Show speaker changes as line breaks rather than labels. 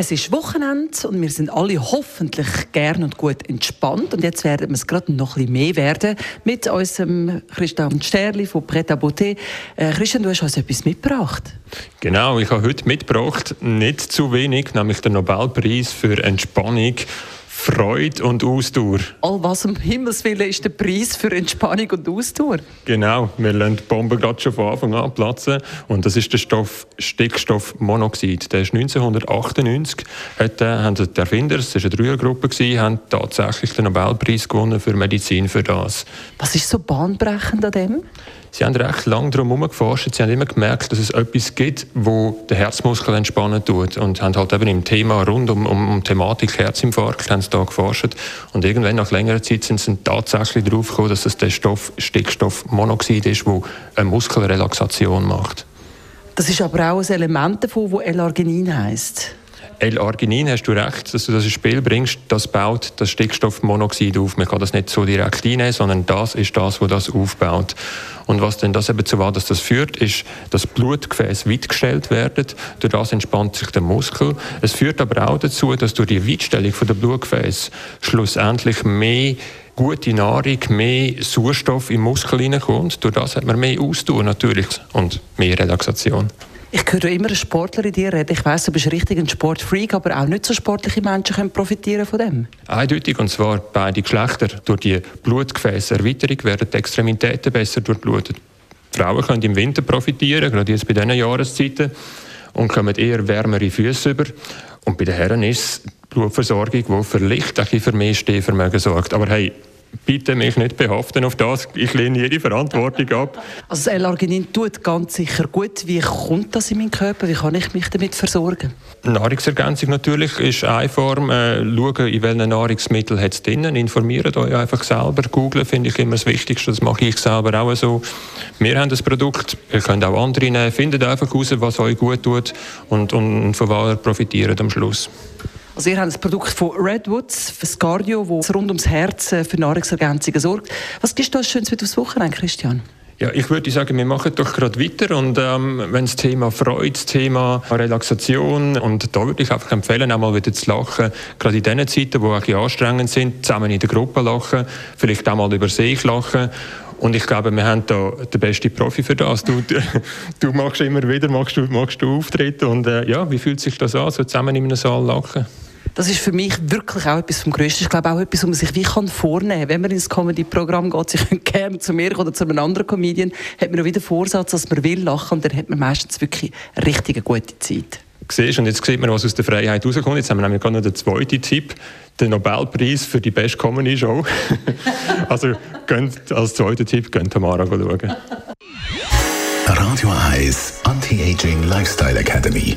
es ist Wochenende und wir sind alle hoffentlich gern und gut entspannt. Und jetzt werden wir es gerade noch ein bisschen mehr werden mit unserem Christian Sterli von Pret à Beauté. Äh, Christian, du hast uns etwas mitgebracht.
Genau, ich habe heute mitgebracht, nicht zu wenig, nämlich den Nobelpreis für Entspannung Freude und Ausdauer.
All was um Himmels Willen ist der Preis für Entspannung und Ausdauer?
Genau, wir lassen die Bombe gerade schon von Anfang an platzen. Und das ist der Stoff Stickstoffmonoxid. Der ist 1998, hat, haben die Erfinder, es war eine Dreiergruppe, haben tatsächlich den Nobelpreis gewonnen für Medizin für das.
Was ist so bahnbrechend an dem?
Sie haben recht lange darum herum. Sie haben immer gemerkt, dass es etwas gibt, wo den Herzmuskel entspannen tut. Und haben halt eben im Thema rund um, um, um Thematik Herzinfarkt haben sie da geforscht. Und irgendwann nach längerer Zeit sind sie tatsächlich darauf gekommen, dass es der Stoff Stickstoffmonoxid ist, der eine Muskelrelaxation macht.
Das ist aber auch ein Element davon, das L-Arginin.
L-Arginin, hast du recht, dass du das ins Spiel bringst, das baut das Stickstoffmonoxid auf. Man kann das nicht so direkt einnehmen, sondern das ist das, was das aufbaut. Und was denn das eben zu was das führt, ist, dass Blutgefäße weitgestellt werden. Durch das entspannt sich der Muskel. Es führt aber auch dazu, dass durch die Weitstellung der Blutgefäße schlussendlich mehr gute Nahrung, mehr Sauerstoff im Muskel hineinkommt. Durch das hat man mehr Ausdauer natürlich und mehr Relaxation.
Ich höre immer einen Sportler in dir reden. Ich weiss, du bist richtig ein Sportfreak, aber auch nicht so sportliche Menschen können profitieren von dem.
Eindeutig, und zwar beide Geschlechter. Durch die Blutgefäßerweiterung werden die Extremitäten besser durchblutet. Frauen können im Winter profitieren, gerade jetzt bei diesen Jahreszeiten, und kommen eher wärmere Füße über. Und bei den Herren ist es die Blutversorgung, die für Licht für mehr Stehvermögen sorgt. Aber hey, bitte mich nicht behaften auf das. Ich lehne jede Verantwortung ab.
Also das L-Arginin tut ganz sicher gut. Wie kommt das in meinen Körper? Wie kann ich mich damit versorgen?
Nahrungsergänzung natürlich ist eine Form. Äh, schauen, in welchen Nahrungsmitteln hat es drin. Informiert euch einfach selber. Googlen finde ich immer das Wichtigste. Das mache ich selber auch so. Wir haben das Produkt. Ihr könnt auch andere nehmen. Findet einfach heraus, was euch gut tut und, und von was ihr profitiert am Schluss.
Also ihr habt ein Produkt von Redwoods, das Cardio, das rund ums Herz äh, für Nahrungsergänzungen sorgt. Was gibst du als Schönes mit aufs Wochenende, Christian?
Ja, ich würde sagen, wir machen doch gerade weiter und ähm, wenn das Thema Freude, das Thema Relaxation und da würde ich einfach empfehlen, einmal wieder zu lachen, gerade in diesen Zeiten, auch ein anstrengend sind, zusammen in der Gruppe lachen, vielleicht auch mal über sich lachen und ich glaube, wir haben da den besten Profi für das. Du, du machst immer wieder, magst du, magst du auftreten und äh, ja, wie fühlt sich das an, so zusammen in einem Saal lachen?
Das ist für mich wirklich auch etwas vom Größten. Ich glaube auch etwas, was man sich wie kann vornehmen kann. Wenn man ins Comedy-Programm geht, Sie können gerne zu mir oder zu einem anderen Comedian, hat man noch wieder Vorsatz, dass man will lachen und dann hat man meistens wirklich eine richtig gute Zeit.
Siehst, und jetzt sieht man, was aus der Freiheit rauskommt. Jetzt haben wir nämlich gerade noch den zweiten Tipp, den Nobelpreis für die beste Comedy-Show. also könnt, als zweiter Tipp könnt Tamara schauen.
Radio 1 Anti-Aging Lifestyle Academy